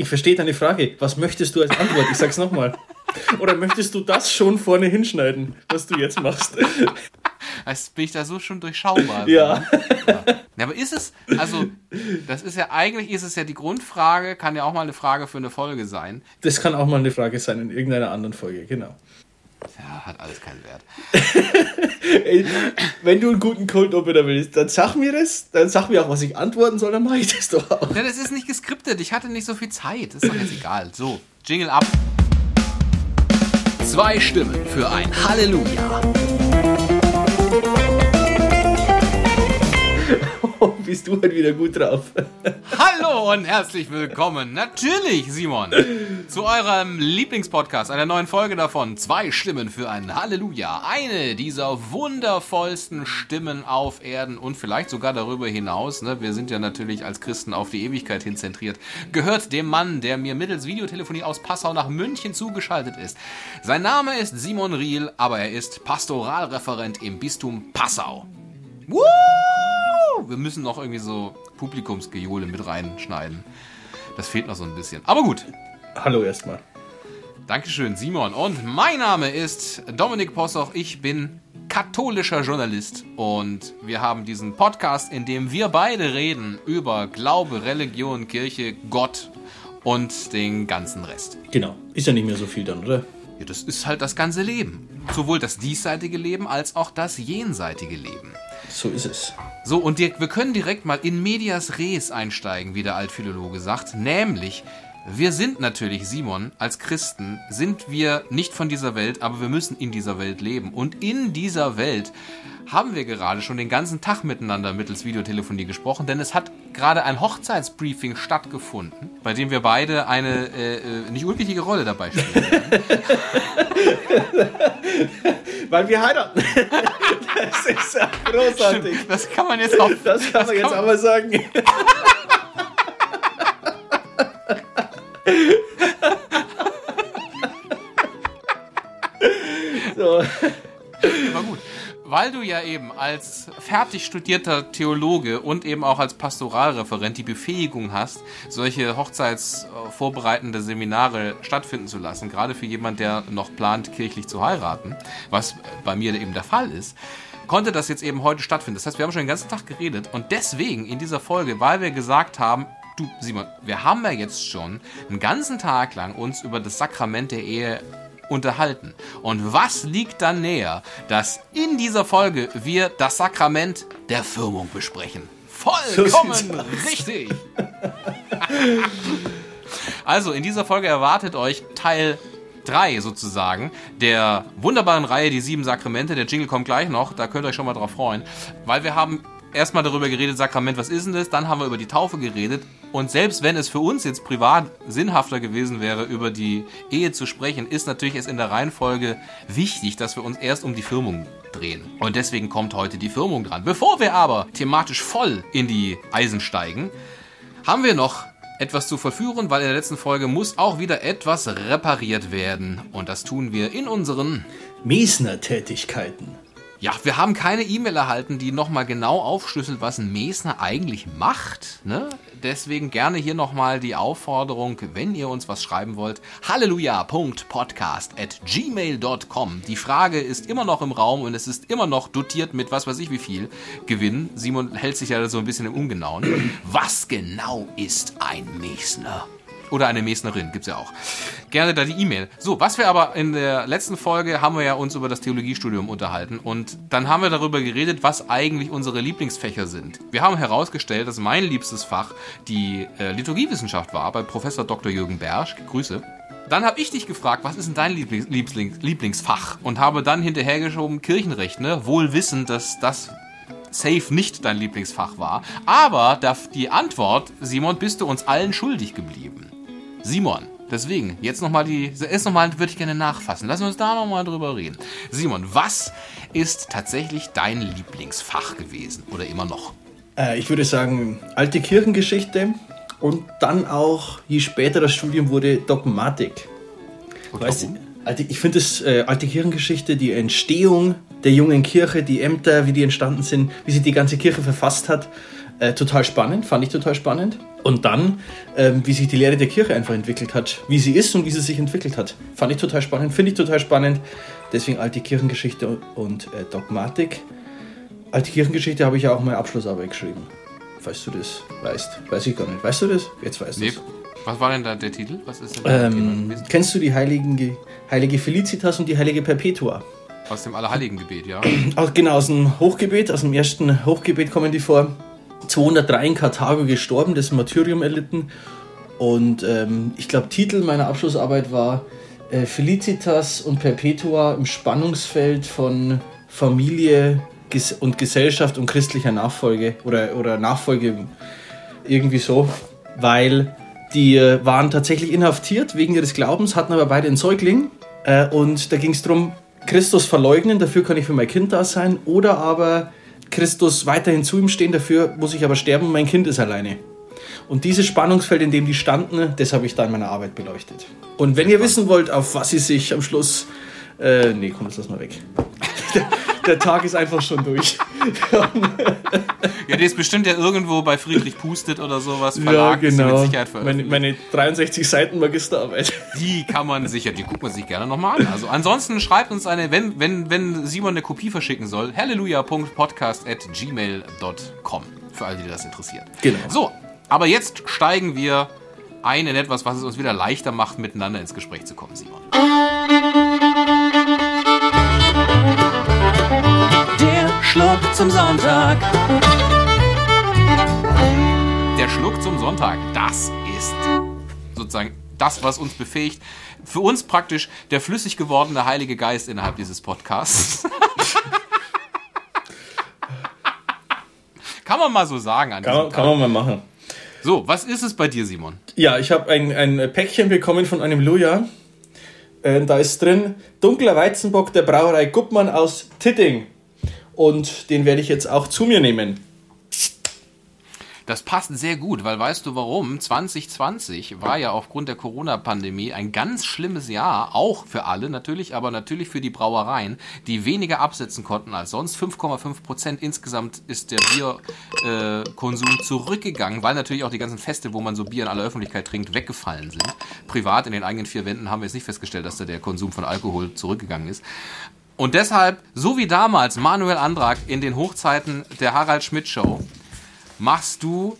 Ich verstehe deine Frage. Was möchtest du als Antwort? Ich sag's nochmal. Oder möchtest du das schon vorne hinschneiden, was du jetzt machst? Als bin ich da so schon durchschaubar. Ja. ja. Aber ist es, also, das ist ja eigentlich, ist es ja die Grundfrage, kann ja auch mal eine Frage für eine Folge sein. Das kann auch mal eine Frage sein in irgendeiner anderen Folge, genau. Ja, hat alles keinen Wert. Ey, wenn du einen guten Cold Opener willst, dann sag mir das, dann sag mir auch, was ich antworten soll, dann mache ich das doch auch. Ja, das ist nicht geskriptet, ich hatte nicht so viel Zeit. Das ist doch jetzt egal. So, Jingle ab. Zwei Stimmen für ein Halleluja. bist du halt wieder gut drauf. Hallo und herzlich willkommen, natürlich, Simon, zu eurem Lieblingspodcast, einer neuen Folge davon. Zwei Stimmen für ein Halleluja. Eine dieser wundervollsten Stimmen auf Erden und vielleicht sogar darüber hinaus. Ne? Wir sind ja natürlich als Christen auf die Ewigkeit hin zentriert. Gehört dem Mann, der mir mittels Videotelefonie aus Passau nach München zugeschaltet ist. Sein Name ist Simon Riel, aber er ist Pastoralreferent im Bistum Passau. Woo! Wir müssen noch irgendwie so Publikumsgejohle mit reinschneiden. Das fehlt noch so ein bisschen. Aber gut. Hallo erstmal. Dankeschön, Simon. Und mein Name ist Dominik Possoch. Ich bin katholischer Journalist und wir haben diesen Podcast, in dem wir beide reden über Glaube, Religion, Kirche, Gott und den ganzen Rest. Genau. Ist ja nicht mehr so viel dann, oder? Ja, das ist halt das ganze Leben. Sowohl das diesseitige Leben als auch das jenseitige Leben. So ist es. So, und wir können direkt mal in medias res einsteigen, wie der Altphilologe sagt. Nämlich, wir sind natürlich, Simon, als Christen sind wir nicht von dieser Welt, aber wir müssen in dieser Welt leben. Und in dieser Welt haben wir gerade schon den ganzen Tag miteinander mittels Videotelefonie gesprochen, denn es hat gerade ein Hochzeitsbriefing stattgefunden, bei dem wir beide eine äh, äh nicht unwichtige Rolle dabei spielen. Weil wir heiraten. Das ist ja großartig. Stimmt, das kann man jetzt auch. Das kann das man jetzt kann auch mal sagen. so. War gut weil du ja eben als fertig studierter Theologe und eben auch als Pastoralreferent die Befähigung hast, solche hochzeitsvorbereitende Seminare stattfinden zu lassen, gerade für jemand, der noch plant, kirchlich zu heiraten, was bei mir eben der Fall ist, konnte das jetzt eben heute stattfinden. Das heißt, wir haben schon den ganzen Tag geredet und deswegen in dieser Folge, weil wir gesagt haben, du Simon, wir haben ja jetzt schon einen ganzen Tag lang uns über das Sakrament der Ehe unterhalten. Und was liegt dann näher, dass in dieser Folge wir das Sakrament der Firmung besprechen? Vollkommen so richtig! also, in dieser Folge erwartet euch Teil 3 sozusagen der wunderbaren Reihe Die sieben Sakramente. Der Jingle kommt gleich noch, da könnt ihr euch schon mal drauf freuen, weil wir haben erstmal darüber geredet, Sakrament, was ist denn das? Dann haben wir über die Taufe geredet. Und selbst wenn es für uns jetzt privat sinnhafter gewesen wäre, über die Ehe zu sprechen, ist natürlich es in der Reihenfolge wichtig, dass wir uns erst um die Firmung drehen. Und deswegen kommt heute die Firmung dran. Bevor wir aber thematisch voll in die Eisen steigen, haben wir noch etwas zu verführen, weil in der letzten Folge muss auch wieder etwas repariert werden. Und das tun wir in unseren Mesner-Tätigkeiten. Ja, wir haben keine E-Mail erhalten, die nochmal genau aufschlüsselt, was ein Mesner eigentlich macht. Ne? Deswegen gerne hier nochmal die Aufforderung, wenn ihr uns was schreiben wollt, halleluja.podcast at gmail.com. Die Frage ist immer noch im Raum und es ist immer noch dotiert mit was weiß ich wie viel Gewinn. Simon hält sich ja so ein bisschen im Ungenauen. Was genau ist ein Mesner? Oder eine Mesnerin, gibt's ja auch. Gerne da die E-Mail. So, was wir aber in der letzten Folge haben wir ja uns über das Theologiestudium unterhalten und dann haben wir darüber geredet, was eigentlich unsere Lieblingsfächer sind. Wir haben herausgestellt, dass mein liebstes Fach die äh, Liturgiewissenschaft war bei Professor Dr. Jürgen Bersch. Grüße. Dann habe ich dich gefragt, was ist denn dein Lieblings Lieblings Lieblingsfach? Und habe dann hinterhergeschoben Kirchenrecht, ne? Wohl wissend, dass das safe nicht dein Lieblingsfach war. Aber die Antwort, Simon, bist du uns allen schuldig geblieben. Simon, deswegen, jetzt nochmal die, erst nochmal würde ich gerne nachfassen. Lassen wir uns da nochmal drüber reden. Simon, was ist tatsächlich dein Lieblingsfach gewesen oder immer noch? Äh, ich würde sagen, alte Kirchengeschichte und dann auch, je später das Studium wurde, Dogmatik. Und weißt, alte, ich finde das äh, alte Kirchengeschichte, die Entstehung der jungen Kirche, die Ämter, wie die entstanden sind, wie sie die ganze Kirche verfasst hat, Äh, total spannend, fand ich total spannend. Und dann, ähm, wie sich die Lehre der Kirche einfach entwickelt hat, wie sie ist und wie sie sich entwickelt hat. Fand ich total spannend, finde ich total spannend. Deswegen alte Kirchengeschichte und äh, Dogmatik. Alte Kirchengeschichte habe ich ja auch meine Abschlussarbeit geschrieben. Falls du das weißt. Weiß ich gar nicht. Weißt du das? Jetzt weißt du Nee. es. Was war denn da der Titel? Was ist denn Ähm, kennst du die heiligen, heilige Felicitas und die heilige Perpetua? Aus dem Allerheiligengebet, ja. Aus, genau, aus dem Hochgebet, aus dem ersten Hochgebet kommen die vor. 203 in Karthago gestorben, das Martyrium erlitten. Und ähm, ich glaube, Titel meiner Abschlussarbeit war äh, Felicitas und Perpetua im Spannungsfeld von Familie Ges und Gesellschaft und christlicher Nachfolge oder, oder Nachfolge irgendwie so, weil die äh, waren tatsächlich inhaftiert wegen ihres Glaubens, hatten aber beide einen Säugling äh, und da ging es darum, Christus verleugnen, dafür kann ich für mein Kind da sein oder aber Christus weiterhin zu ihm stehen, dafür muss ich aber sterben, mein Kind ist alleine. Und dieses Spannungsfeld, in dem die standen, das habe ich da in meiner Arbeit beleuchtet. Und wenn ihr wissen wollt, auf was sie sich am Schluss... Äh, nee, komm, jetzt lass mal weg. Der, der Tag ist einfach schon durch. Ja, der ist bestimmt ja irgendwo bei Friedrich Pustet oder sowas Verlag. ist die Mit Sicherheit genau. Meine, meine 63 Seiten Magisterarbeit. Die kann man sicher, die guckt man sich gerne nochmal an. Also ansonsten schreibt uns eine, wenn, wenn, wenn Simon eine Kopie verschicken soll, halleluja.podcast.gmail.com. Für alle, die das interessiert. Genau. So, aber jetzt steigen wir ein in etwas, was es uns wieder leichter macht, miteinander ins Gespräch zu kommen, Simon. Schluck zum Sonntag. Der Schluck zum Sonntag, das ist sozusagen das, was uns befähigt. Für uns praktisch der flüssig gewordene Heilige Geist innerhalb dieses Podcasts. Kann man mal so sagen an Kann, diesem man- Tag. kann man mal machen. So, was ist es bei dir, Simon? Ja, ich habe ein, ein Päckchen bekommen von einem Luja. Äh, da ist drin dunkler Weizenbock der Brauerei Guppmann aus Titting. Und den werde ich jetzt auch zu mir nehmen. Das passt sehr gut, weil weißt du warum? 2020 war ja aufgrund der Corona-Pandemie ein ganz schlimmes Jahr, auch für alle natürlich, aber natürlich für die Brauereien, die weniger absetzen konnten als sonst. 5,5 Prozent insgesamt ist der Bierkonsum zurückgegangen, weil natürlich auch die ganzen Feste, wo man so Bier in aller Öffentlichkeit trinkt, weggefallen sind. Privat in den eigenen vier Wänden haben wir jetzt nicht festgestellt, dass da der Konsum von Alkohol zurückgegangen ist. Und deshalb, so wie damals Manuel Andrak in den Hochzeiten der Harald Schmidt Show, machst du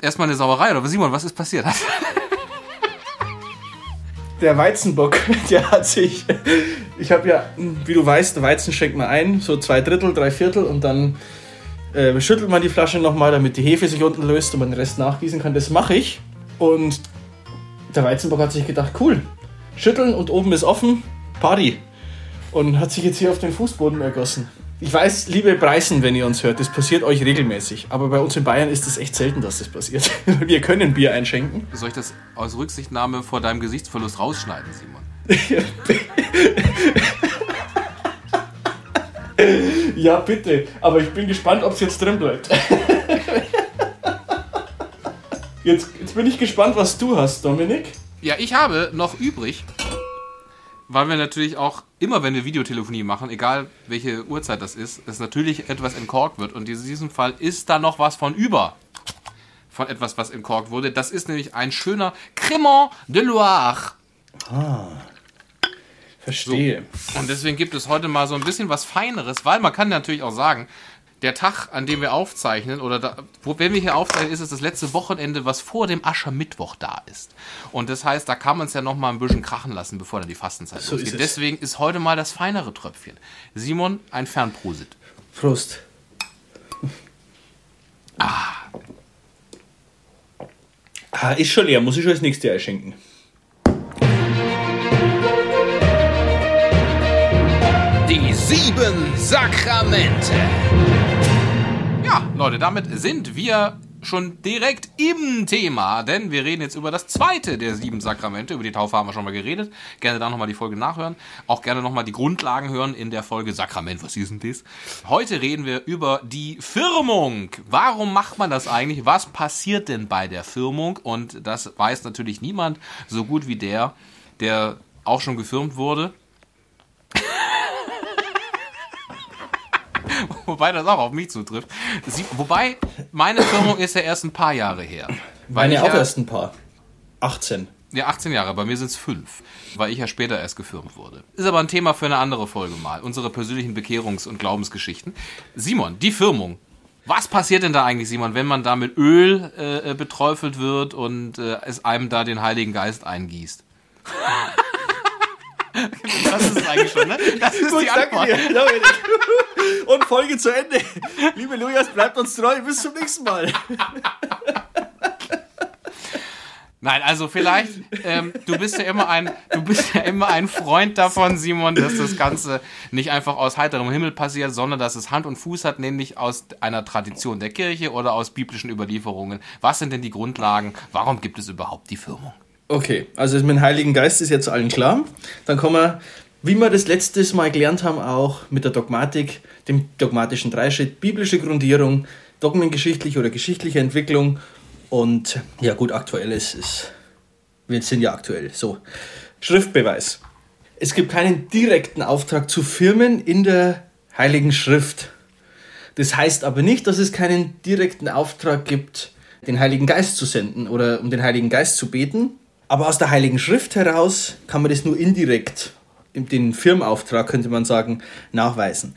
erstmal eine Sauerei oder Simon, was ist passiert? Der Weizenbock, der hat sich. Ich habe ja, wie du weißt, Weizen schenkt man ein, so zwei Drittel, drei Viertel und dann äh, schüttelt man die Flasche nochmal, damit die Hefe sich unten löst und man den Rest nachgießen kann. Das mache ich. Und der Weizenbock hat sich gedacht, cool, schütteln und oben ist offen, Party. Und hat sich jetzt hier auf den Fußboden ergossen. Ich weiß, liebe Preisen, wenn ihr uns hört, das passiert euch regelmäßig. Aber bei uns in Bayern ist es echt selten, dass das passiert. Wir können Bier einschenken. Soll ich das aus Rücksichtnahme vor deinem Gesichtsverlust rausschneiden, Simon? Ja, bitte. Aber ich bin gespannt, ob es jetzt drin bleibt. Jetzt, jetzt bin ich gespannt, was du hast, Dominik. Ja, ich habe noch übrig, weil wir natürlich auch immer, wenn wir Videotelefonie machen, egal welche Uhrzeit das ist, es natürlich etwas entkorkt wird. Und in diesem Fall ist da noch was von über. Von etwas, was entkorkt wurde. Das ist nämlich ein schöner Cremant de Loire. Verstehe. Und deswegen gibt es heute mal so ein bisschen was Feineres, weil man kann natürlich auch sagen, der Tag, an dem wir aufzeichnen, oder da, wo, wenn wir hier aufzeichnen, ist es das letzte Wochenende, was vor dem Aschermittwoch da ist. Und das heißt, da kann man es ja noch mal ein bisschen krachen lassen, bevor dann die Fastenzeit So losgeht. ist es. Deswegen ist heute mal das feinere Tröpfchen. Simon, ein Fernprosit. Prost. Ah. Ist schon leer, muss ich schon das nächste einschenken. Die sieben Sakramente. Ja, Leute, damit sind wir schon direkt im Thema, denn wir reden jetzt über das zweite der sieben Sakramente. Über die Taufe haben wir schon mal geredet. Gerne da nochmal die Folge nachhören. Auch gerne nochmal die Grundlagen hören in der Folge Sakrament. Was ist denn das? Heute reden wir über die Firmung. Warum macht man das eigentlich? Was passiert denn bei der Firmung? Und das weiß natürlich niemand so gut wie der, der auch schon gefirmt wurde. Wobei das auch auf mich zutrifft. Sie, wobei, meine Firmung ist ja erst ein paar Jahre her. Weil Meine ich auch ja, erst ein paar. 18. Ja, 18 Jahre, bei mir sind es fünf, weil ich ja später erst gefirmt wurde. Ist aber ein Thema für eine andere Folge mal. Unsere persönlichen Bekehrungs- und Glaubensgeschichten. Simon, die Firmung. Was passiert denn da eigentlich, Simon, wenn man da mit Öl äh, äh, beträufelt wird und äh, es einem da den Heiligen Geist eingießt? das ist es eigentlich schon, ne? Das ist die Antwort. Und Folge zu Ende. Liebe Lujas, bleibt uns treu. Bis zum nächsten Mal. Nein, also vielleicht, ähm, du bist ja immer ein, du bist ja immer ein Freund davon, Simon, dass das Ganze nicht einfach aus heiterem Himmel passiert, sondern dass es Hand und Fuß hat, nämlich aus einer Tradition der Kirche oder aus biblischen Überlieferungen. Was sind denn die Grundlagen? Warum gibt es überhaupt die Firmung? Okay, also mit dem Heiligen Geist ist jetzt allen klar. Dann kommen wir, wie wir das letztes Mal gelernt haben, auch mit der Dogmatik, dem dogmatischen Dreischritt, biblische Grundierung, dogmengeschichtliche oder geschichtliche Entwicklung und ja gut, aktuelles ist, wir sind ja aktuell. So, Schriftbeweis. Es gibt keinen direkten Auftrag zu Firmen in der Heiligen Schrift. Das heißt aber nicht, dass es keinen direkten Auftrag gibt, den Heiligen Geist zu senden oder um den Heiligen Geist zu beten. Aber aus der Heiligen Schrift heraus kann man das nur indirekt, den Firmenauftrag könnte man sagen, nachweisen.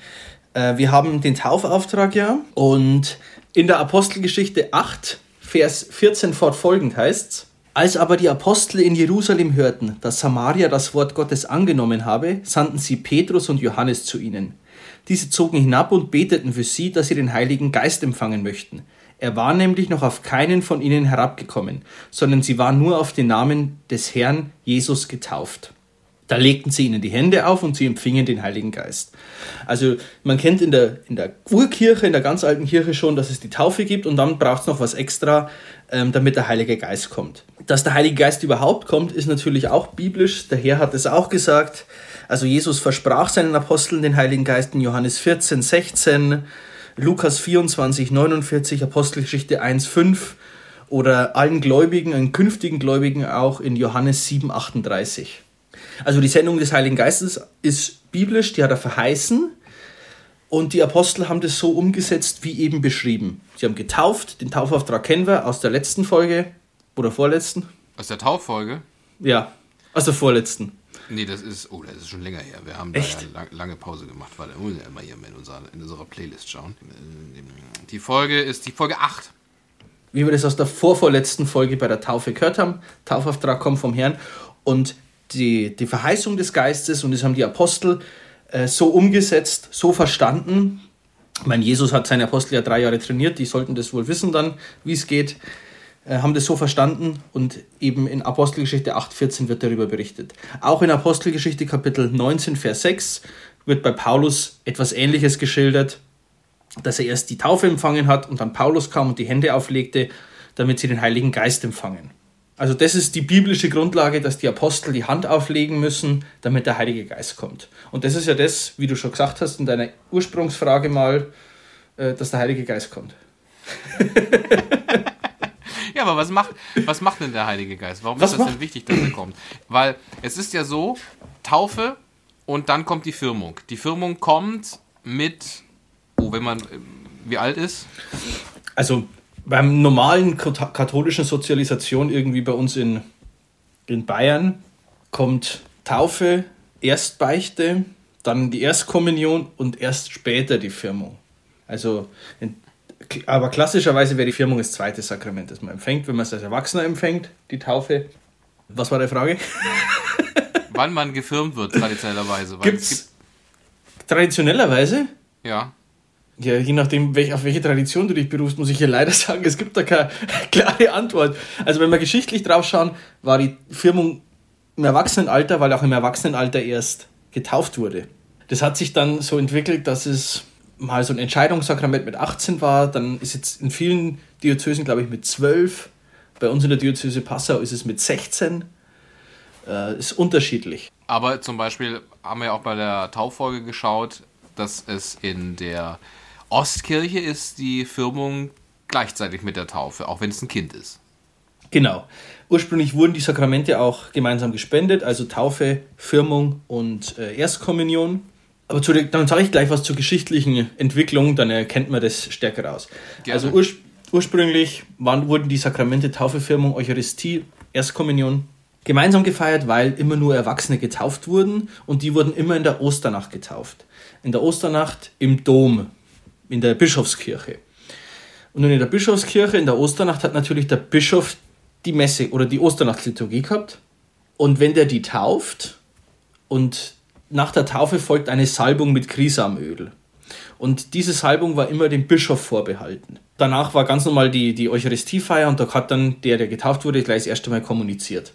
Äh, Wir haben den Taufauftrag ja und in der Apostelgeschichte 8, Vers 14 fortfolgend heißt's, als aber die Apostel in Jerusalem hörten, dass Samaria das Wort Gottes angenommen habe, sandten sie Petrus und Johannes zu ihnen. Diese zogen hinab und beteten für sie, dass sie den Heiligen Geist empfangen möchten. Er war nämlich noch auf keinen von ihnen herabgekommen, sondern sie waren nur auf den Namen des Herrn Jesus getauft. Da legten sie ihnen die Hände auf und sie empfingen den Heiligen Geist. Also man kennt in der, in der Urkirche, in der ganz alten Kirche schon, dass es die Taufe gibt und dann braucht es noch was extra, ähm, damit der Heilige Geist kommt. Dass der Heilige Geist überhaupt kommt, ist natürlich auch biblisch. Der Herr hat es auch gesagt. Also Jesus versprach seinen Aposteln den Heiligen Geist in Johannes 14, 16, Lukas 24, 49, Apostelgeschichte 1, 5 oder allen Gläubigen, allen künftigen Gläubigen auch in Johannes 7, 38. Also die Sendung des Heiligen Geistes ist biblisch, die hat er verheißen. Und die Apostel haben das so umgesetzt, wie eben beschrieben. Sie haben getauft, den Taufauftrag kennen wir aus der letzten Folge oder vorletzten. Aus der Tauffolge? Ja, aus der vorletzten. Nee, das ist, oh, das ist schon länger her. Wir haben Echt? da ja lang, lange Pause gemacht, weil da muss ich ja immer hier in unserer, in unserer Playlist schauen. Die Folge ist die Folge 8. Wie wir das aus der vorvorletzten Folge bei der Taufe gehört haben. Taufauftrag kommt vom Herrn. Und die, die Verheißung des Geistes, und das haben die Apostel äh, so umgesetzt, so verstanden. Ich meine, Jesus hat seine Apostel ja drei Jahre trainiert, die sollten das wohl wissen dann, wie es geht. Äh, haben das so verstanden und eben in Apostelgeschichte 8,14 wird darüber berichtet. Auch in Apostelgeschichte Kapitel 19, Vers 6 wird bei Paulus etwas Ähnliches geschildert, dass er erst die Taufe empfangen hat und dann Paulus kam und die Hände auflegte, damit sie den Heiligen Geist empfangen. Also das ist die biblische Grundlage, dass die Apostel die Hand auflegen müssen, damit der Heilige Geist kommt. Und das ist ja das, wie du schon gesagt hast in deiner Ursprungsfrage mal, äh, dass der Heilige Geist kommt. Ja, aber was macht, was macht denn der Heilige Geist? Warum Was ist das macht- denn wichtig, dass er kommt? Weil es ist ja so, Taufe und dann kommt die Firmung. Die Firmung kommt mit, oh, wenn man, äh, wie alt ist? Also beim normalen kat- katholischen Sozialisation irgendwie bei uns in, in Bayern kommt Taufe, Erstbeichte, dann die Erstkommunion und erst später die Firmung. Also, aber klassischerweise wäre die Firmung das zweite Sakrament, das man empfängt, wenn man es als Erwachsener empfängt, die Taufe. Was war die Frage? Wann man gefirmt wird, traditionellerweise. Weil Gibt traditionellerweise ja. Ja, je nachdem, welch, auf welche Tradition du dich berufst, muss ich hier leider sagen, es gibt da keine klare Antwort. Also wenn wir geschichtlich drauf schauen, war die Firmung im Erwachsenenalter, weil auch im Erwachsenenalter erst getauft wurde. Das hat sich dann so entwickelt, dass es mal so ein Entscheidungssakrament mit 18 war, dann ist jetzt in vielen Diözesen, glaube ich, mit 12. Bei uns in der Diözese Passau ist es mit 16. Äh, ist unterschiedlich. Aber zum Beispiel haben wir auch bei der Tauffolge geschaut, dass es in der Ostkirche ist die Firmung gleichzeitig mit der Taufe, auch wenn es ein Kind ist. Genau. Ursprünglich wurden die Sakramente auch gemeinsam gespendet, also Taufe, Firmung und äh, Erstkommunion. Aber zu, dann sage ich gleich was zur geschichtlichen Entwicklung, dann erkennt man das stärker raus. Gerne. Also ur, ursprünglich waren, wurden die Sakramente Taufe, Firmung, Eucharistie, Erstkommunion gemeinsam gefeiert, weil immer nur Erwachsene getauft wurden und die wurden immer in der Osternacht getauft. In der Osternacht im Dom, in der Bischofskirche. Und nun in der Bischofskirche, in der Osternacht, hat natürlich der Bischof die Messe oder die Osternachtsliturgie gehabt. Und wenn der die tauft und nach der Taufe folgt eine Salbung mit Krisamöl. Und diese Salbung war immer dem Bischof vorbehalten. Danach war ganz normal die, die Eucharistiefeier und da hat dann der, der getauft wurde, gleich das erste Mal kommuniziert.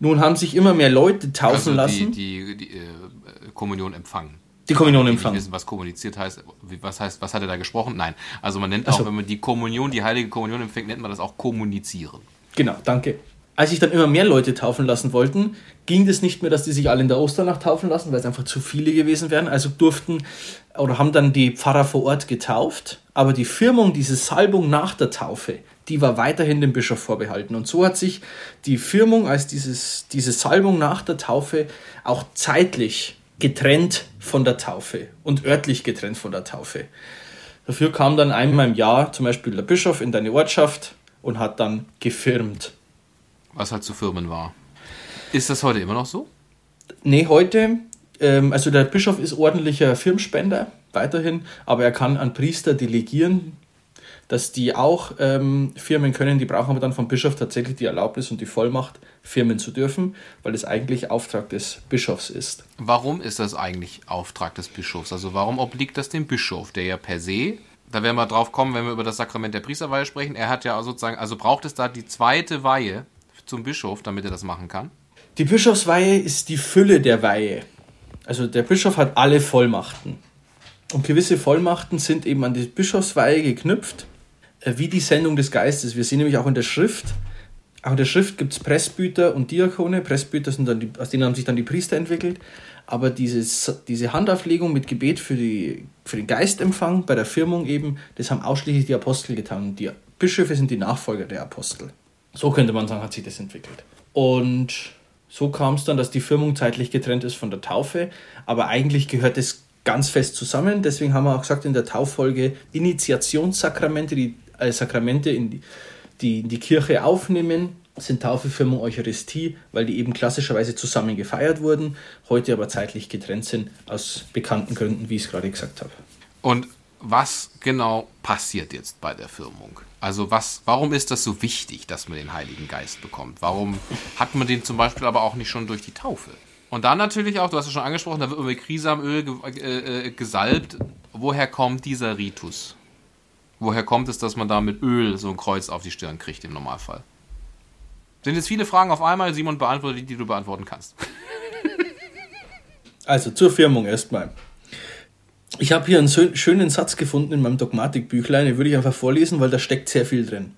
Nun haben sich immer mehr Leute taufen also die, lassen. die, die äh, Kommunion empfangen. Die Kommunion empfangen. wissen, was kommuniziert heißt. Was heißt, was hat er da gesprochen? Nein. Also man nennt auch, so. wenn man die Kommunion, die heilige Kommunion empfängt, nennt man das auch kommunizieren. Genau, danke. Als sich dann immer mehr Leute taufen lassen wollten, ging das nicht mehr, dass die sich alle in der Osternacht taufen lassen, weil es einfach zu viele gewesen wären. Also durften oder haben dann die Pfarrer vor Ort getauft. Aber die Firmung, diese Salbung nach der Taufe, die war weiterhin dem Bischof vorbehalten. Und so hat sich die Firmung als dieses, diese Salbung nach der Taufe auch zeitlich getrennt von der Taufe und örtlich getrennt von der Taufe. Dafür kam dann einmal im Jahr zum Beispiel der Bischof in deine Ortschaft und hat dann gefirmt. Was halt zu Firmen war. Ist das heute immer noch so? Nee, heute, ähm, also der Bischof ist ordentlicher Firmspender, weiterhin, aber er kann an Priester delegieren, dass die auch ähm, firmen können. Die brauchen aber dann vom Bischof tatsächlich die Erlaubnis und die Vollmacht, firmen zu dürfen, weil es eigentlich Auftrag des Bischofs ist. Warum ist das eigentlich Auftrag des Bischofs? Also warum obliegt das dem Bischof, der ja per se, da werden wir drauf kommen, wenn wir über das Sakrament der Priesterweihe sprechen, er hat ja sozusagen, also braucht es da die zweite Weihe zum Bischof, damit er das machen kann? Die Bischofsweihe ist die Fülle der Weihe. Also der Bischof hat alle Vollmachten. Und gewisse Vollmachten sind eben an die Bischofsweihe geknüpft, wie die Sendung des Geistes. Wir sehen nämlich auch in der Schrift, auch in der Schrift gibt es Presbyter und Diakone. Presbyter sind dann die, aus denen haben sich dann die Priester entwickelt. Aber dieses, diese Handauflegung mit Gebet für, die, für den Geistempfang bei der Firmung eben, das haben ausschließlich die Apostel getan. Die Bischöfe sind die Nachfolger der Apostel. So könnte man sagen, hat sich das entwickelt. Und so kam es dann, dass die Firmung zeitlich getrennt ist von der Taufe. Aber eigentlich gehört es ganz fest zusammen. Deswegen haben wir auch gesagt in der Tauffolge Initiationssakramente, die äh, Sakramente in die, die in die Kirche aufnehmen, sind Taufe, Firmung, Eucharistie, weil die eben klassischerweise zusammen gefeiert wurden, heute aber zeitlich getrennt sind, aus bekannten Gründen, wie ich es gerade gesagt habe. Und was genau passiert jetzt bei der Firmung? Also was, warum ist das so wichtig, dass man den Heiligen Geist bekommt? Warum hat man den zum Beispiel aber auch nicht schon durch die Taufe? Und dann natürlich auch, du hast es schon angesprochen, da wird mit Krisamöl ge äh, äh, gesalbt. Woher kommt dieser Ritus? Woher kommt es, dass man da mit Öl so ein Kreuz auf die Stirn kriegt im Normalfall? Sind jetzt viele Fragen auf einmal, Simon, beantworte die, die du beantworten kannst. Also zur Firmung erstmal. Ich habe hier einen schö- schönen Satz gefunden in meinem Dogmatikbüchlein, den würde ich einfach vorlesen, weil da steckt sehr viel drin.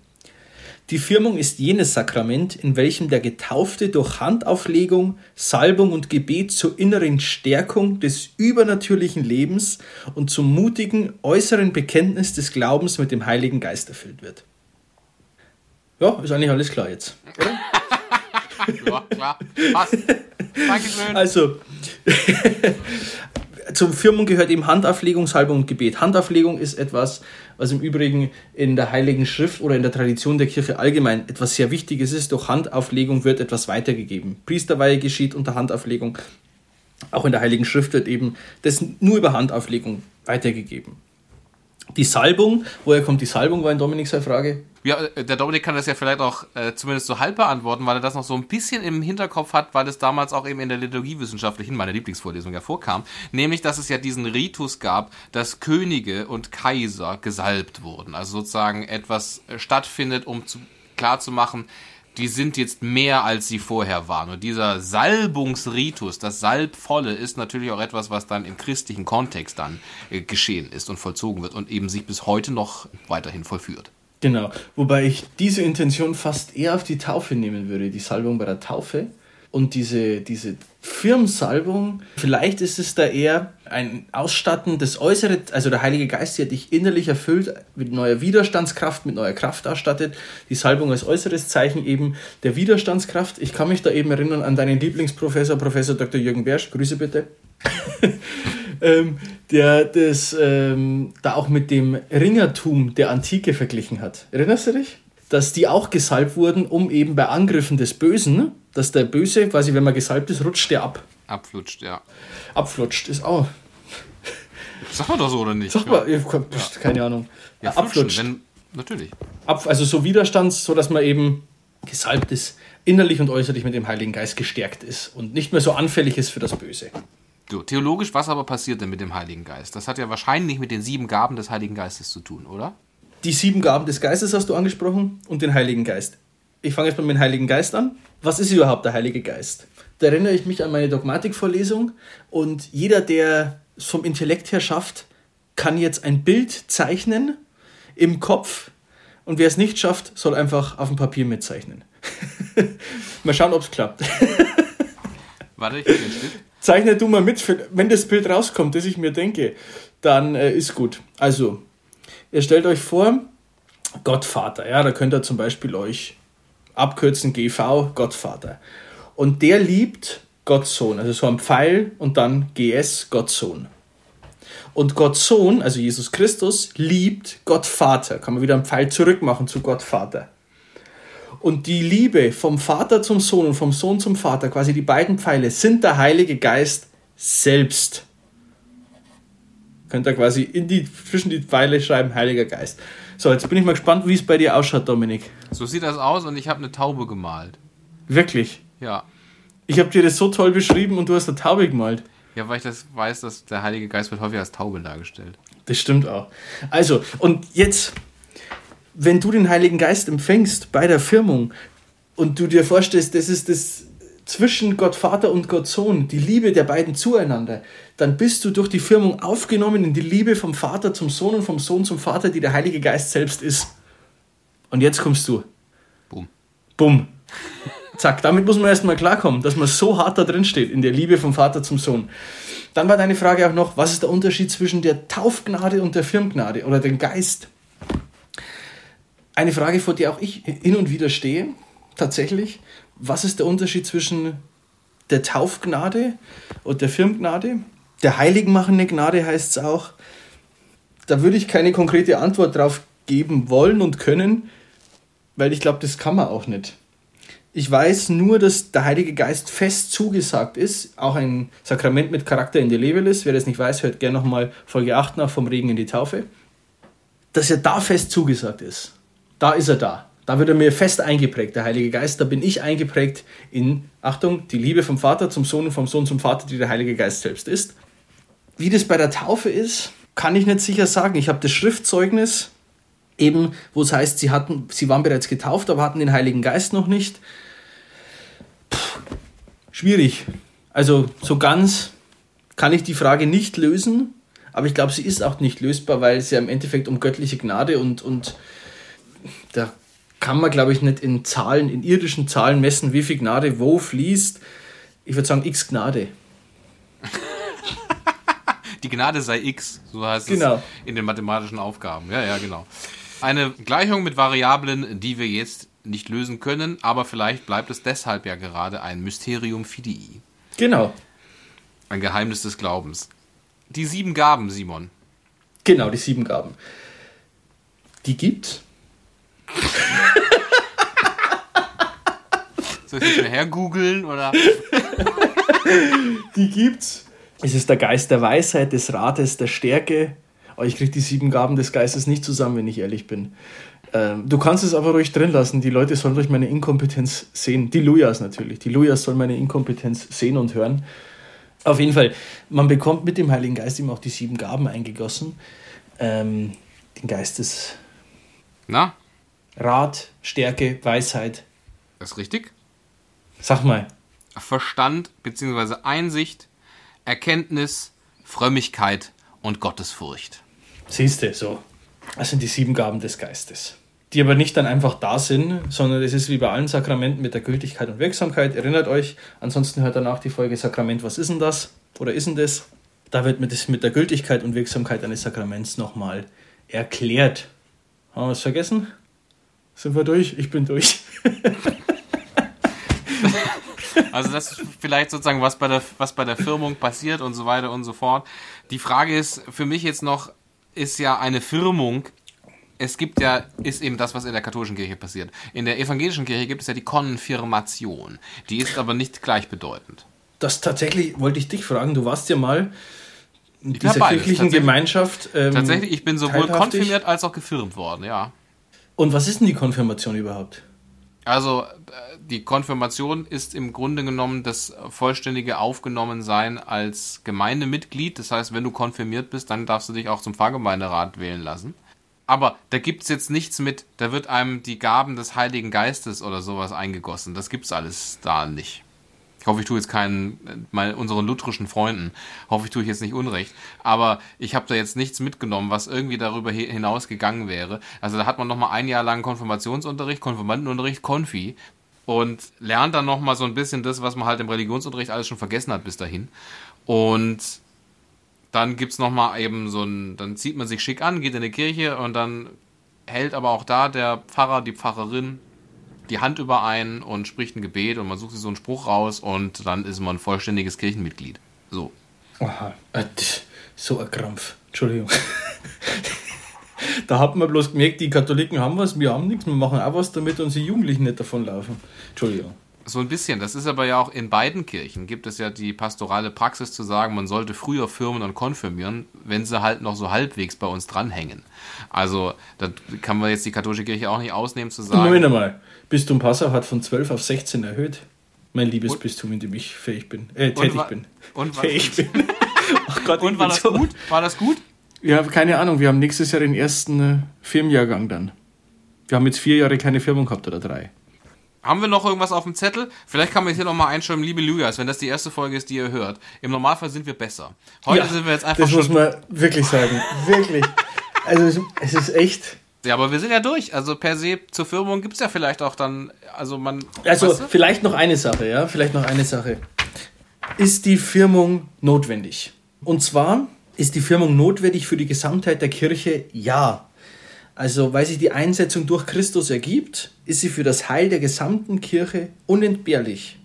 Die Firmung ist jenes Sakrament, in welchem der Getaufte durch Handauflegung, Salbung und Gebet zur inneren Stärkung des übernatürlichen Lebens und zum mutigen äußeren Bekenntnis des Glaubens mit dem Heiligen Geist erfüllt wird. Ja, ist eigentlich alles klar jetzt. Ja, klar. Passt. Dankeschön. Also, zur Firmung gehört eben Handauflegung, Salbung und Gebet. Handauflegung ist etwas, was im Übrigen in der Heiligen Schrift oder in der Tradition der Kirche allgemein etwas sehr Wichtiges ist. Durch Handauflegung wird etwas weitergegeben. Priesterweihe geschieht unter Handauflegung. Auch in der Heiligen Schrift wird eben das nur über Handauflegung weitergegeben. Die Salbung, woher kommt die Salbung, war in Dominik seine Frage. Ja, äh, der Dominik kann das ja vielleicht auch äh, zumindest so halb beantworten, weil er das noch so ein bisschen im Hinterkopf hat, weil es damals auch eben in der liturgiewissenschaftlichen, meiner Lieblingsvorlesung ja vorkam, nämlich, dass es ja diesen Ritus gab, dass Könige und Kaiser gesalbt wurden. Also sozusagen etwas äh, stattfindet, um zu, klar zu machen, die sind jetzt mehr, als sie vorher waren. Und dieser Salbungsritus, das Salbvolle, ist natürlich auch etwas, was dann im christlichen Kontext dann äh, geschehen ist und vollzogen wird und eben sich bis heute noch weiterhin vollführt. Genau, wobei ich diese Intention fast eher auf die Taufe nehmen würde, die Salbung bei der Taufe. Und diese, diese Firmsalbung, vielleicht ist es da eher ein Ausstatten des Äußeren, also der Heilige Geist, der dich innerlich erfüllt, mit neuer Widerstandskraft, mit neuer Kraft ausstattet. Die Salbung als äußeres Zeichen eben der Widerstandskraft. Ich kann mich da eben erinnern an deinen Lieblingsprofessor, Professor Dr. Jürgen Bersch, Grüße bitte. ähm, der das ähm, da auch mit dem Ringertum der Antike verglichen hat. Erinnerst du dich? Dass die auch gesalbt wurden, um eben bei Angriffen des Bösen, dass der Böse, quasi wenn man gesalbt ist, rutscht der ab. Abflutscht, ja. Abflutscht ist auch. Sag mal doch so oder nicht? Sag mal, ja. keine Ahnung. Ja, abflutschen, wenn, natürlich. Ab, also so Widerstand, so dass man eben gesalbt ist, innerlich und äußerlich mit dem Heiligen Geist gestärkt ist und nicht mehr so anfällig ist für das Böse. So, theologisch, was aber passiert denn mit dem Heiligen Geist? Das hat ja wahrscheinlich mit den sieben Gaben des Heiligen Geistes zu tun, oder? Die sieben Gaben des Geistes hast du angesprochen und den Heiligen Geist. Ich fange jetzt mal mit dem Heiligen Geist an. Was ist überhaupt der Heilige Geist? Da erinnere ich mich an meine Dogmatikvorlesung und jeder, der es vom Intellekt her schafft, kann jetzt ein Bild zeichnen im Kopf und wer es nicht schafft, soll einfach auf dem Papier mitzeichnen. mal schauen, ob es klappt. Warte, ich bin Stift. Zeichne du mal mit, wenn das Bild rauskommt, das ich mir denke, dann äh, ist gut. Also, ihr stellt euch vor, Gottvater, ja, da könnt ihr zum Beispiel euch abkürzen GV, Gottvater. Und der liebt Gottsohn, also so ein Pfeil und dann GS, Gottsohn. Und Gott Sohn, also Jesus Christus, liebt Gott Vater. Kann man wieder einen Pfeil zurückmachen zu Gott Vater. Und die Liebe vom Vater zum Sohn und vom Sohn zum Vater, quasi die beiden Pfeile, sind der Heilige Geist selbst. Könnt ihr quasi in die, zwischen die Pfeile schreiben, Heiliger Geist. So, jetzt bin ich mal gespannt, wie es bei dir ausschaut, Dominik. So sieht das aus und ich habe eine Taube gemalt. Wirklich? Ja. Ich habe dir das so toll beschrieben und du hast eine Taube gemalt. Ja, weil ich das weiß, dass der Heilige Geist wird häufig als Taube dargestellt. Das stimmt auch. Also, und jetzt, wenn du den Heiligen Geist empfängst bei der Firmung und du dir vorstellst, das ist das zwischen Gott Vater und Gott Sohn, die Liebe der beiden zueinander, dann bist du durch die Firmung aufgenommen in die Liebe vom Vater zum Sohn und vom Sohn zum Vater, die der Heilige Geist selbst ist. Und jetzt kommst du. Boom. Bumm. Zack, damit muss man erstmal klarkommen, dass man so hart da drin steht, in der Liebe vom Vater zum Sohn. Dann war deine Frage auch noch, was ist der Unterschied zwischen der Taufgnade und der Firmgnade oder dem Geist? Eine Frage, vor der auch ich hin und wieder stehe, tatsächlich. Was ist der Unterschied zwischen der Taufgnade und der Firmgnade? Der heiligmachende Gnade heißt es auch. Da würde ich keine konkrete Antwort drauf geben wollen und können, weil ich glaube, das kann man auch nicht. Ich weiß nur, dass der Heilige Geist fest zugesagt ist, auch ein Sakrament mit Charakter in die Lebelis. Wer das nicht weiß, hört gerne nochmal Folge 8 nach vom Regen in die Taufe. Dass er da fest zugesagt ist. Da ist er da. Da wird er mir fest eingeprägt, der Heilige Geist. Da bin ich eingeprägt in, Achtung, die Liebe vom Vater zum Sohn und vom Sohn zum Vater, die der Heilige Geist selbst ist. Wie das bei der Taufe ist, kann ich nicht sicher sagen. Ich habe das Schriftzeugnis, eben, wo es heißt, sie, hatten, sie waren bereits getauft, aber hatten den Heiligen Geist noch nicht schwierig. Also so ganz kann ich die Frage nicht lösen, aber ich glaube, sie ist auch nicht lösbar, weil es ja im Endeffekt um göttliche Gnade und, und da kann man, glaube ich, nicht in Zahlen, in irdischen Zahlen messen, wie viel Gnade wo fließt. Ich würde sagen, x Gnade. Die Gnade sei x, so heißt Genau. es in den mathematischen Aufgaben. Ja, ja, genau. Eine Gleichung mit Variablen, die wir jetzt nicht lösen können, aber vielleicht bleibt es deshalb ja gerade ein Mysterium fidei. Genau. Ein Geheimnis des Glaubens. Die sieben Gaben, Simon. Genau, die sieben Gaben. Die gibt's. Soll ich das schnell hergoogeln oder? Die gibt's. Es ist der Geist der Weisheit, des Rates, der Stärke. Aber ich kriege die sieben Gaben des Geistes nicht zusammen, wenn ich ehrlich bin. Ähm, du kannst es aber ruhig drin lassen. Die Leute sollen durch meine Inkompetenz sehen. Die Lujas natürlich. Die Lujas sollen meine Inkompetenz sehen und hören. Auf jeden Fall, man bekommt mit dem Heiligen Geist ihm auch die sieben Gaben eingegossen. Ähm, den Geist des Na, Rat, Stärke, Weisheit. ist richtig? Sag mal. Verstand bzw. Einsicht, Erkenntnis, Frömmigkeit und Gottesfurcht. Siehst du, so. Das sind die sieben Gaben des Geistes. Die aber nicht dann einfach da sind, sondern es ist wie bei allen Sakramenten mit der Gültigkeit und Wirksamkeit. Erinnert euch, ansonsten hört danach die Folge Sakrament, was ist denn das? Oder ist denn das? Da wird mir das mit der Gültigkeit und Wirksamkeit eines Sakraments nochmal erklärt. Haben wir was vergessen? Sind wir durch? Ich bin durch. Also das ist vielleicht sozusagen, was bei der, was bei der Firmung passiert und so weiter und so fort. Die Frage ist für mich jetzt noch, ist ja eine Firmung, es gibt ja, ist eben das, was in der katholischen Kirche passiert. In der evangelischen Kirche gibt es ja die Konfirmation. Die ist aber nicht gleichbedeutend. Das tatsächlich wollte ich dich fragen. Du warst ja mal in dieser beides, kirchlichen tatsächlich. Gemeinschaft. ähm, Tatsächlich, ich bin sowohl konfirmiert als auch gefirmt worden, ja. Und was ist denn die Konfirmation überhaupt? Also äh, die Konfirmation ist im Grunde genommen das vollständige Aufgenommensein als Gemeindemitglied. Das heißt, wenn du konfirmiert bist, dann darfst du dich auch zum Pfarrgemeinderat wählen lassen. Aber da gibt's jetzt nichts mit, da wird einem die Gaben des Heiligen Geistes oder sowas eingegossen. Das gibt's alles da nicht. Ich hoffe, ich tue jetzt keinen, äh, mal unseren lutherischen Freunden, hoffe ich tue ich jetzt nicht Unrecht. Aber ich habe da jetzt nichts mitgenommen, was irgendwie darüber hi- hinaus gegangen wäre. Also da hat man nochmal ein Jahr lang Konfirmationsunterricht, Konfirmandenunterricht, Konfi und lernt dann nochmal so ein bisschen das, was man halt im Religionsunterricht alles schon vergessen hat bis dahin. Und dann gibt's noch mal eben so ein, dann zieht man sich schick an, geht in die Kirche und dann hält aber auch da der Pfarrer, die Pfarrerin die Hand über einen und spricht ein Gebet und man sucht sich so einen Spruch raus und dann ist man ein vollständiges Kirchenmitglied. So. Aha, äh, so ein Krampf. Entschuldigung. da hat man bloß gemerkt, die Katholiken haben was, wir haben nichts, wir machen auch was, damit unsere Jugendlichen nicht davonlaufen. Entschuldigung. So ein bisschen. Das ist aber ja auch in beiden Kirchen gibt es ja die pastorale Praxis zu sagen, man sollte früher firmen und konfirmieren, wenn sie halt noch so halbwegs bei uns dranhängen. Also, da kann man jetzt die katholische Kirche auch nicht ausnehmen zu sagen. Moment einmal. Bistum Passau hat von 12 auf 16 erhöht. Mein liebes Bistum, in dem ich fähig bin. Äh, tätig wa- bin. und fähig bin. Ach Gott, Und war das so- gut? War das gut? Ja, keine Ahnung. Wir haben nächstes Jahr den ersten äh, Firmenjahrgang dann. Wir haben jetzt vier Jahre keine Firmung gehabt oder drei. Haben wir noch irgendwas auf dem Zettel? Vielleicht kann man hier nochmal einschreiben, liebe Lujas, wenn das die erste Folge ist, die ihr hört. Im Normalfall sind wir besser. Heute Ja, sind wir jetzt einfach Das muss man wirklich sagen. wirklich. Also es, es ist echt. Ja, aber wir sind ja durch. Also per se zur Firmung gibt's ja vielleicht auch dann. Also man. Also weißt du? vielleicht noch eine Sache, ja, vielleicht noch eine Sache. Ist die Firmung notwendig? Und zwar ist die Firmung notwendig für die Gesamtheit der Kirche? Ja. Also, weil sich die Einsetzung durch Christus ergibt, ist sie für das Heil der gesamten Kirche unentbehrlich.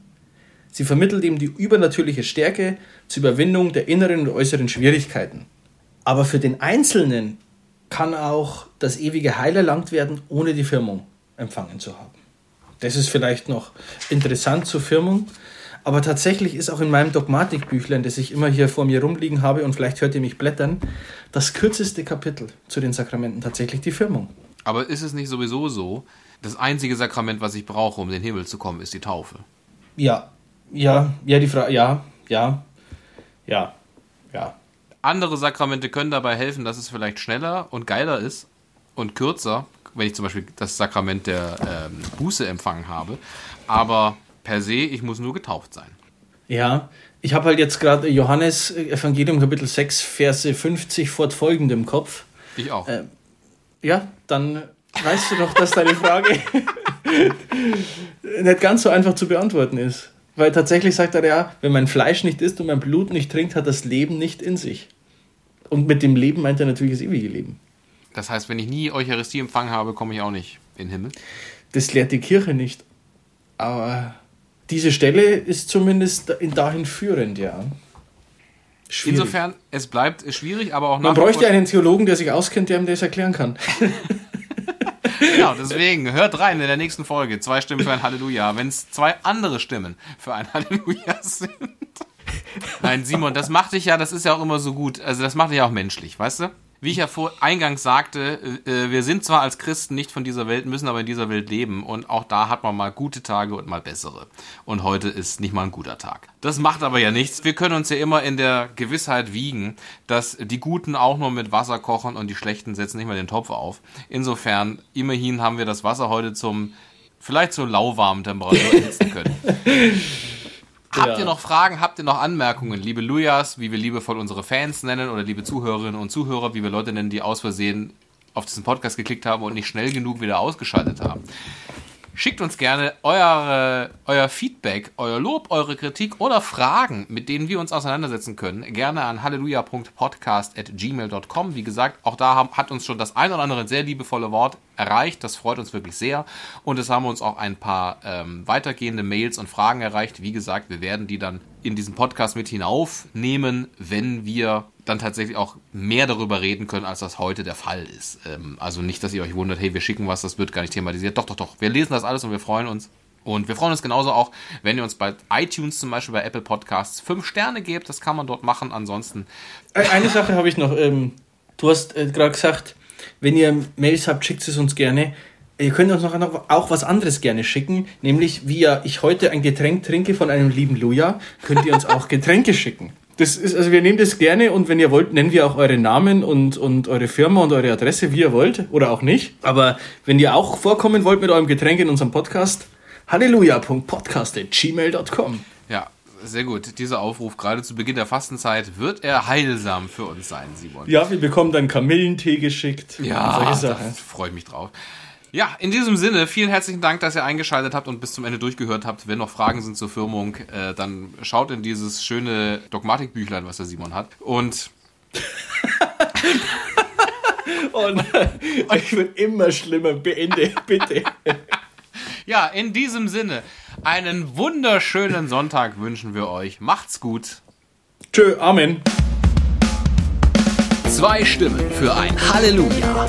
Sie vermittelt ihm die übernatürliche Stärke zur Überwindung der inneren und äußeren Schwierigkeiten. Aber für den Einzelnen kann auch das ewige Heil erlangt werden, ohne die Firmung empfangen zu haben. Das ist vielleicht noch interessant zur Firmung. Aber tatsächlich ist auch in meinem Dogmatikbüchlein, das ich immer hier vor mir rumliegen habe und vielleicht hört ihr mich blättern, das kürzeste Kapitel zu den Sakramenten tatsächlich die Firmung. Aber ist es nicht sowieso so, das einzige Sakrament, was ich brauche, um in den Himmel zu kommen, ist die Taufe? Ja, ja, ja, die Frage, ja, ja, ja, ja. Andere Sakramente können dabei helfen, dass es vielleicht schneller und geiler ist und kürzer, wenn ich zum Beispiel das Sakrament der ähm, Buße empfangen habe. Aber per se, ich muss nur getauft sein. Ja, ich habe halt jetzt gerade Johannes äh, Evangelium Kapitel 6, Verse 50 fortfolgend im Kopf. Ich auch. Äh, Ja, dann weißt du doch, dass deine Frage nicht ganz so einfach zu beantworten ist. Weil tatsächlich sagt er ja, wenn mein Fleisch nicht isst und mein Blut nicht trinkt, hat das Leben nicht in sich. Und mit dem Leben meint er natürlich das ewige Leben. Das heißt, wenn ich nie Eucharistie empfangen habe, komme ich auch nicht in den Himmel. Das lehrt die Kirche nicht. Aber diese Stelle ist zumindest in dahin führend, ja. Schwierig. Insofern, es bleibt schwierig, aber auch Man bräuchte einen Theologen, der sich auskennt, der ihm das erklären kann. Genau, deswegen hört rein in der nächsten Folge. Zwei Stimmen für ein Halleluja. Wenn es zwei andere Stimmen für ein Halleluja sind. Nein, Simon, das macht dich ja, das ist ja auch immer so gut. Also das macht dich ja auch menschlich, weißt du? Wie ich ja vor eingangs sagte, äh, wir sind zwar als Christen nicht von dieser Welt, müssen aber in dieser Welt leben und auch da hat man mal gute Tage und mal bessere. Und heute ist nicht mal ein guter Tag. Das macht aber ja nichts. Wir können uns ja immer in der Gewissheit wiegen, dass die Guten auch nur mit Wasser kochen und die Schlechten setzen nicht mal den Topf auf. Insofern, immerhin haben wir das Wasser heute zum, vielleicht zur lauwarmen Temperatur erhitzen können. Habt Ja. ihr noch Fragen, habt ihr noch Anmerkungen, liebe Lujas, wie wir liebevoll unsere Fans nennen oder liebe Zuhörerinnen und Zuhörer, wie wir Leute nennen, die aus Versehen auf diesen Podcast geklickt haben und nicht schnell genug wieder ausgeschaltet haben? Schickt uns gerne eure, euer Feedback, euer Lob, eure Kritik oder Fragen, mit denen wir uns auseinandersetzen können. Gerne an halleluja.podcast.gmail.com. Wie gesagt, auch da haben, hat uns schon das ein oder andere sehr liebevolle Wort erreicht. Das freut uns wirklich sehr. Und es haben uns auch ein paar ähm, weitergehende Mails und Fragen erreicht. Wie gesagt, wir werden die dann in diesen Podcast mit hinaufnehmen, wenn wir dann tatsächlich auch mehr darüber reden können, als das heute der Fall ist. Ähm, also nicht, dass ihr euch wundert, hey, wir schicken was, das wird gar nicht thematisiert. Doch, doch, doch. Wir lesen das alles und wir freuen uns. Und wir freuen uns genauso auch, wenn ihr uns bei iTunes zum Beispiel bei Apple Podcasts fünf Sterne gebt. Das kann man dort machen. Ansonsten. Eine Sache habe ich noch. Ähm, du hast äh, gerade gesagt, wenn ihr Mails habt, schickt es uns gerne. Ihr könnt uns noch auch was anderes gerne schicken, nämlich wie ja ich heute ein Getränk trinke von einem lieben Luja, könnt ihr uns auch Getränke schicken. Das ist, also wir nehmen das gerne und wenn ihr wollt, nennen wir auch eure Namen und, und eure Firma und eure Adresse, wie ihr wollt oder auch nicht. Aber wenn ihr auch vorkommen wollt mit eurem Getränk in unserem Podcast, halleluja.podcast.gmail.com. Ja, sehr gut. Dieser Aufruf gerade zu Beginn der Fastenzeit wird er heilsam für uns sein, Simon. Ja, wir bekommen dann Kamillentee geschickt. Ja, da freue ich mich drauf. Ja, in diesem Sinne, vielen herzlichen Dank, dass ihr eingeschaltet habt und bis zum Ende durchgehört habt. Wenn noch Fragen sind zur Firmung, äh, dann schaut in dieses schöne Dogmatikbüchlein, was der Simon hat. Und. und ich wird immer schlimmer. Beende, bitte. ja, in diesem Sinne, einen wunderschönen Sonntag wünschen wir euch. Macht's gut. Tschö, Amen. Zwei Stimmen für ein Halleluja.